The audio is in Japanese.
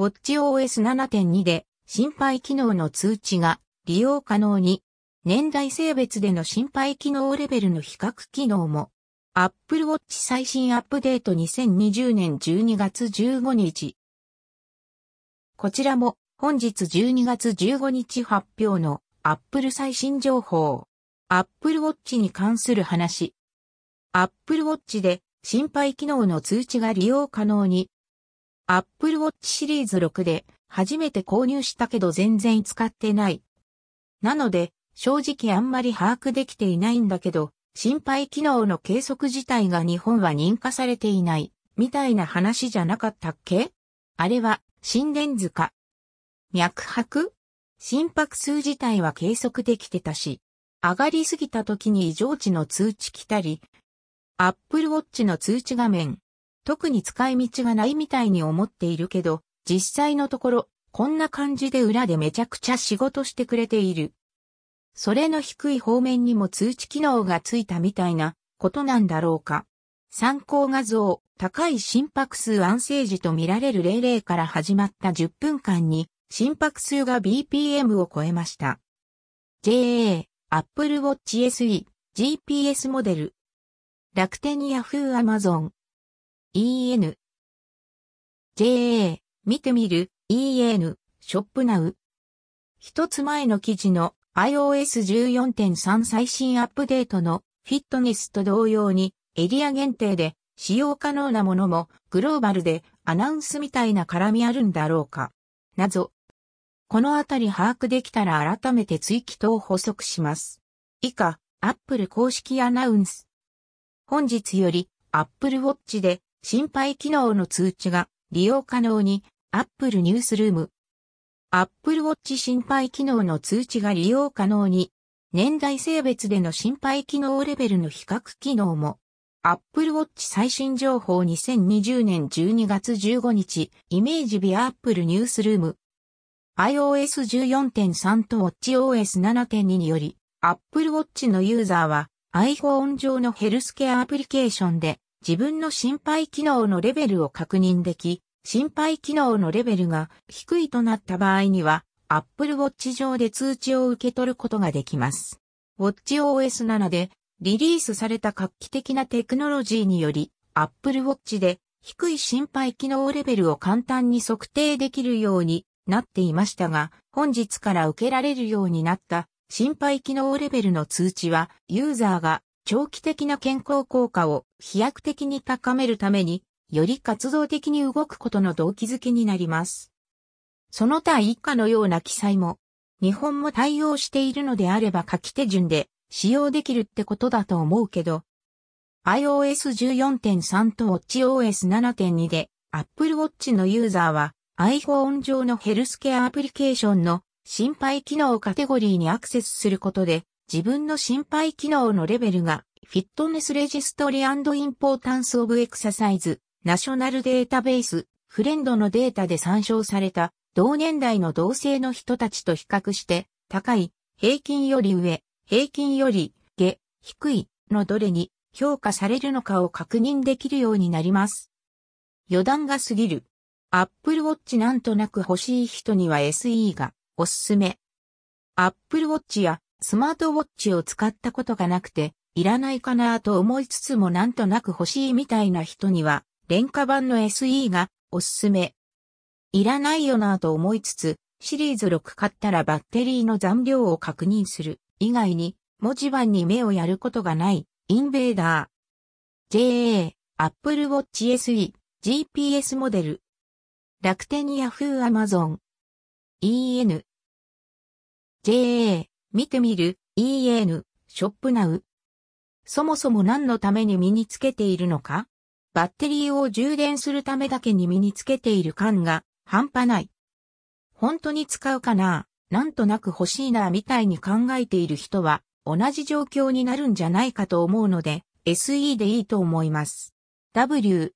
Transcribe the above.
WatchOS 7.2で心配機能の通知が利用可能に、年代性別での心配機能レベルの比較機能も、Apple Watch 最新アップデート2020年12月15日。こちらも本日12月15日発表の Apple 最新情報。Apple Watch に関する話。Apple Watch で心配機能の通知が利用可能に。Apple Watch シリーズ6で初めて購入したけど全然使ってない。なので正直あんまり把握できていないんだけど、心配機能の計測自体が日本は認可されていない、みたいな話じゃなかったっけ？あれは心電図か。脈拍？心拍数自体は計測できてたし、上がりすぎた時に異常値の通知来たり、Apple Watch の通知画面、特に使い道がないみたいに思っているけど、実際のところ、こんな感じで裏でめちゃくちゃ仕事してくれている。それの低い方面にも通知機能がついたみたいなことなんだろうか。参考画像、高い心拍数安静時と見られる00から始まった10分間に心拍数が BPM を超えました。JA、Apple Watch SE、GPS モデル。楽天 Yahoo Amazon。EN。JA、見てみる、EN、ショップナウ。一つ前の記事の iOS14.3 最新アップデートのフィットネスと同様にエリア限定で使用可能なものもグローバルでアナウンスみたいな絡みあるんだろうか。謎。このあたり把握できたら改めて追記等補足します。以下、Apple 公式アナウンス。本日より Apple Watch で心配機能の通知が利用可能に Apple ニュースルーム Apple Watch 心配機能の通知が利用可能に、年代性別での心配機能レベルの比較機能も、Apple Watch 最新情報2020年12月15日、イメージビア Apple ニュースルーム。iOS 14.3と WatchOS 7.2により、Apple Watch のユーザーは iPhone 上のヘルスケアアプリケーションで自分の心配機能のレベルを確認でき、心配機能のレベルが低いとなった場合には、Apple Watch 上で通知を受け取ることができます。WatchOS 7でリリースされた画期的なテクノロジーにより、Apple Watch で低い心配機能レベルを簡単に測定できるようになっていましたが、本日から受けられるようになった心配機能レベルの通知は、ユーザーが長期的な健康効果を飛躍的に高めるためにより活動的に動くことの動機づけになります。その他以下のような記載も、日本も対応しているのであれば書き手順で使用できるってことだと思うけど、iOS 14.3と WatchOS 7.2で Apple Watch のユーザーは iPhone 上のヘルスケアアプリケーションの心配機能カテゴリーにアクセスすることで自分の心配機能のレベルがフィットネスレジストリーインポータンスオブエクササイズナショナルデータベース、フレンドのデータで参照された同年代の同性の人たちと比較して高い、平均より上、平均より下、低いのどれに評価されるのかを確認できるようになります。余談が過ぎる。Apple Watch なんとなく欲しい人には SE がおすすめ。Apple Watch やスマートウォッチを使ったことがなくて、いらないかなと思いつつもなんとなく欲しいみたいな人には廉価版の SE がおすすめ。いらないよなぁと思いつつ、シリーズ6買ったらバッテリーの残量を確認する。以外に、文字盤に目をやることがない、インベーダー。JA、Apple Watch SE、GPS モデル。楽天 Yahoo Amazon。EN。JA、見てみる、EN、ショップナウ。そもそも何のために身につけているのか？バッテリーを充電するためだけに身につけている感が半端ない。本当に使うかな？なんとなく欲しいなみたいに考えている人は同じ状況になるんじゃないかと思うので SE でいいと思います。W、